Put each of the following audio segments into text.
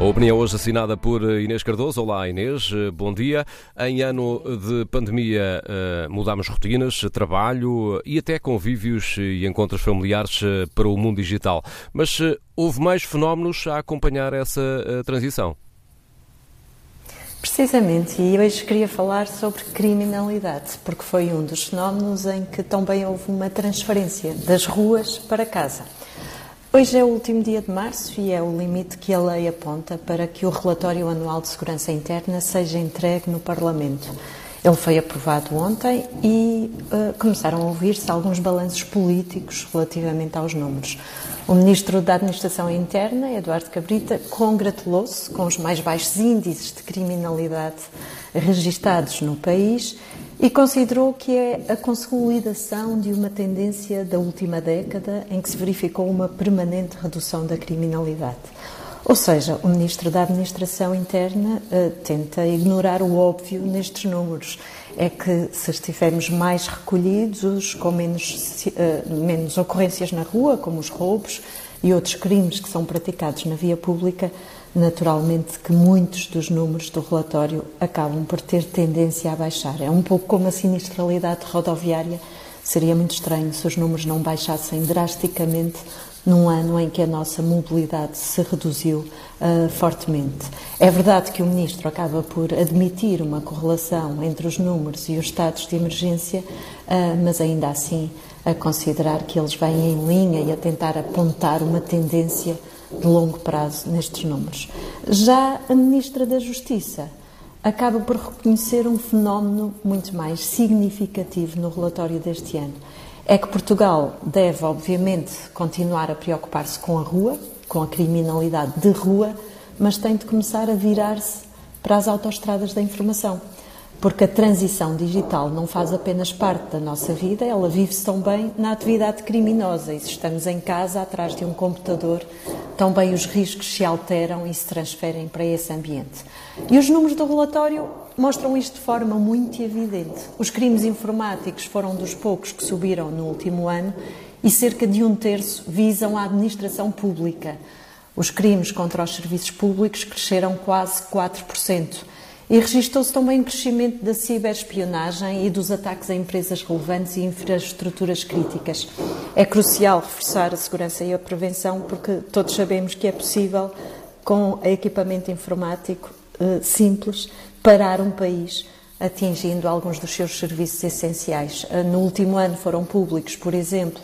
A opinião hoje assinada por Inês Cardoso. Olá Inês, bom dia. Em ano de pandemia eh, mudámos rotinas, trabalho e até convívios e encontros familiares eh, para o mundo digital. Mas eh, houve mais fenómenos a acompanhar essa transição? Precisamente, e hoje queria falar sobre criminalidade, porque foi um dos fenómenos em que também houve uma transferência das ruas para casa. Hoje é o último dia de março e é o limite que a lei aponta para que o relatório anual de segurança interna seja entregue no Parlamento. Ele foi aprovado ontem e uh, começaram a ouvir-se alguns balanços políticos relativamente aos números. O Ministro da Administração Interna, Eduardo Cabrita, congratulou-se com os mais baixos índices de criminalidade registados no país e considerou que é a consolidação de uma tendência da última década em que se verificou uma permanente redução da criminalidade. Ou seja, o Ministro da Administração Interna uh, tenta ignorar o óbvio nestes números. É que se estivermos mais recolhidos, com menos, uh, menos ocorrências na rua, como os roubos e outros crimes que são praticados na via pública, naturalmente que muitos dos números do relatório acabam por ter tendência a baixar. É um pouco como a sinistralidade rodoviária. Seria muito estranho se os números não baixassem drasticamente num ano em que a nossa mobilidade se reduziu uh, fortemente. É verdade que o Ministro acaba por admitir uma correlação entre os números e os estados de emergência, uh, mas ainda assim a considerar que eles vêm em linha e a tentar apontar uma tendência de longo prazo nestes números. Já a Ministra da Justiça acaba por reconhecer um fenómeno muito mais significativo no relatório deste ano. É que Portugal deve, obviamente, continuar a preocupar-se com a rua, com a criminalidade de rua, mas tem de começar a virar-se para as autoestradas da informação porque a transição digital não faz apenas parte da nossa vida, ela vive-se também na atividade criminosa. E se estamos em casa, atrás de um computador, também os riscos se alteram e se transferem para esse ambiente. E os números do relatório mostram isto de forma muito evidente. Os crimes informáticos foram dos poucos que subiram no último ano e cerca de um terço visam a administração pública. Os crimes contra os serviços públicos cresceram quase 4%. E registrou-se também um crescimento da ciberespionagem e dos ataques a empresas relevantes e infraestruturas críticas. É crucial reforçar a segurança e a prevenção porque todos sabemos que é possível, com equipamento informático eh, simples, parar um país atingindo alguns dos seus serviços essenciais. Eh, no último ano foram públicos, por exemplo,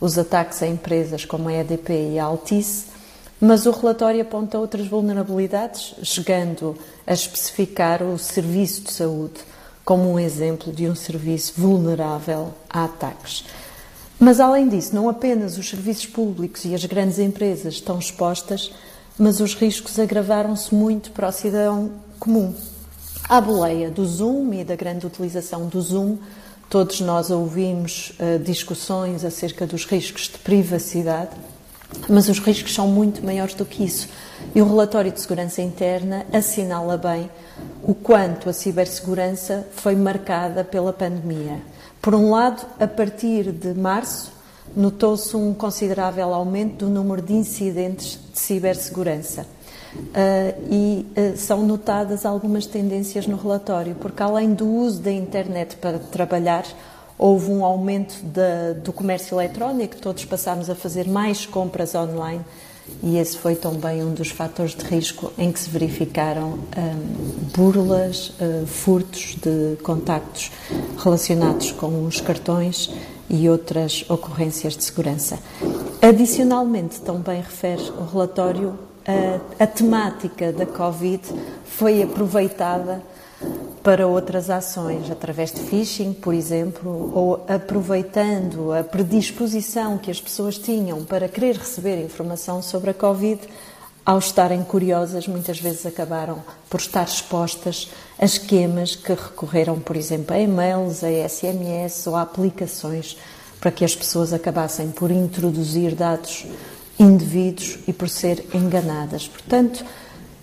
os ataques a empresas como a EDP e a Altice, mas o relatório aponta outras vulnerabilidades, chegando a especificar o serviço de saúde como um exemplo de um serviço vulnerável a ataques. Mas, além disso, não apenas os serviços públicos e as grandes empresas estão expostas, mas os riscos agravaram-se muito para o cidadão comum. À boleia do Zoom e da grande utilização do Zoom, todos nós ouvimos uh, discussões acerca dos riscos de privacidade mas os riscos são muito maiores do que isso. E o relatório de segurança interna assinala bem o quanto a cibersegurança foi marcada pela pandemia. Por um lado, a partir de março, notou-se um considerável aumento do número de incidentes de cibersegurança. Uh, e uh, são notadas algumas tendências no relatório, porque além do uso da internet para trabalhar, houve um aumento de, do comércio eletrónico, todos passámos a fazer mais compras online e esse foi também um dos fatores de risco em que se verificaram um, burlas, uh, furtos de contactos relacionados com os cartões e outras ocorrências de segurança. Adicionalmente, também refere o relatório, a, a temática da Covid foi aproveitada para outras ações, através de phishing, por exemplo, ou aproveitando a predisposição que as pessoas tinham para querer receber informação sobre a Covid, ao estarem curiosas, muitas vezes acabaram por estar expostas a esquemas que recorreram, por exemplo, a e-mails, a SMS ou a aplicações para que as pessoas acabassem por introduzir dados indevidos e por ser enganadas. Portanto,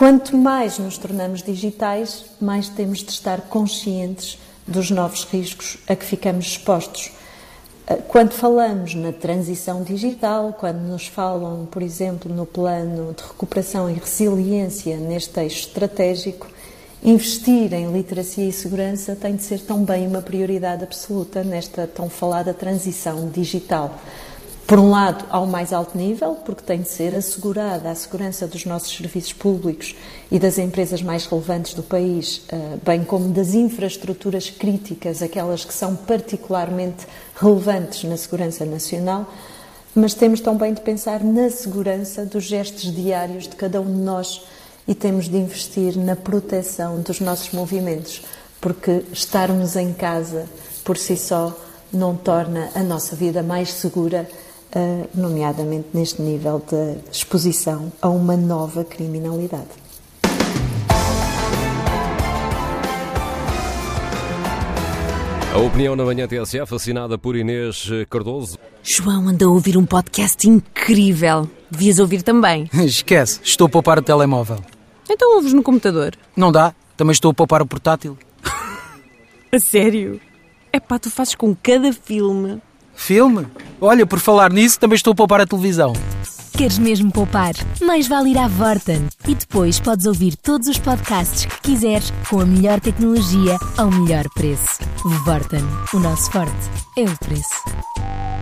quanto mais nos tornamos digitais, mais temos de estar conscientes dos novos riscos a que ficamos expostos. Eh, quando falamos na transição digital, quando nos falam, por exemplo, no plano de recuperação e resiliência neste eixo estratégico, investir em literacia e segurança tem de ser também uma prioridade absoluta nesta tão falada transição digital. Por um lado, ao mais alto nível, porque tem de ser assegurada a segurança dos nossos serviços públicos e das empresas mais relevantes do país, eh, bem como das infraestruturas críticas, aquelas que são particularmente relevantes na segurança nacional, mas temos também de pensar na segurança dos gestos diários de cada um de nós e temos de investir na proteção dos nossos movimentos, porque estarmos em casa por si só não torna a nossa vida mais segura nomeadamente neste nível de exposição a uma nova criminalidade. A opinião na manhã TSF, assinada por Inês Cardoso. João anda a ouvir um podcast incrível. Devias ouvir também. Esquece, estou a poupar o telemóvel. Então ouves no computador. Não dá, também estou a poupar o portátil. a sério? É pá, tu fazes com cada filme. Filme? Olha, por falar nisso, também estou a poupar a televisão. Queres mesmo poupar? Mais vale ir à Vorten. E depois podes ouvir todos os podcasts que quiseres com a melhor tecnologia ao melhor preço. Vorten. O nosso forte é o preço.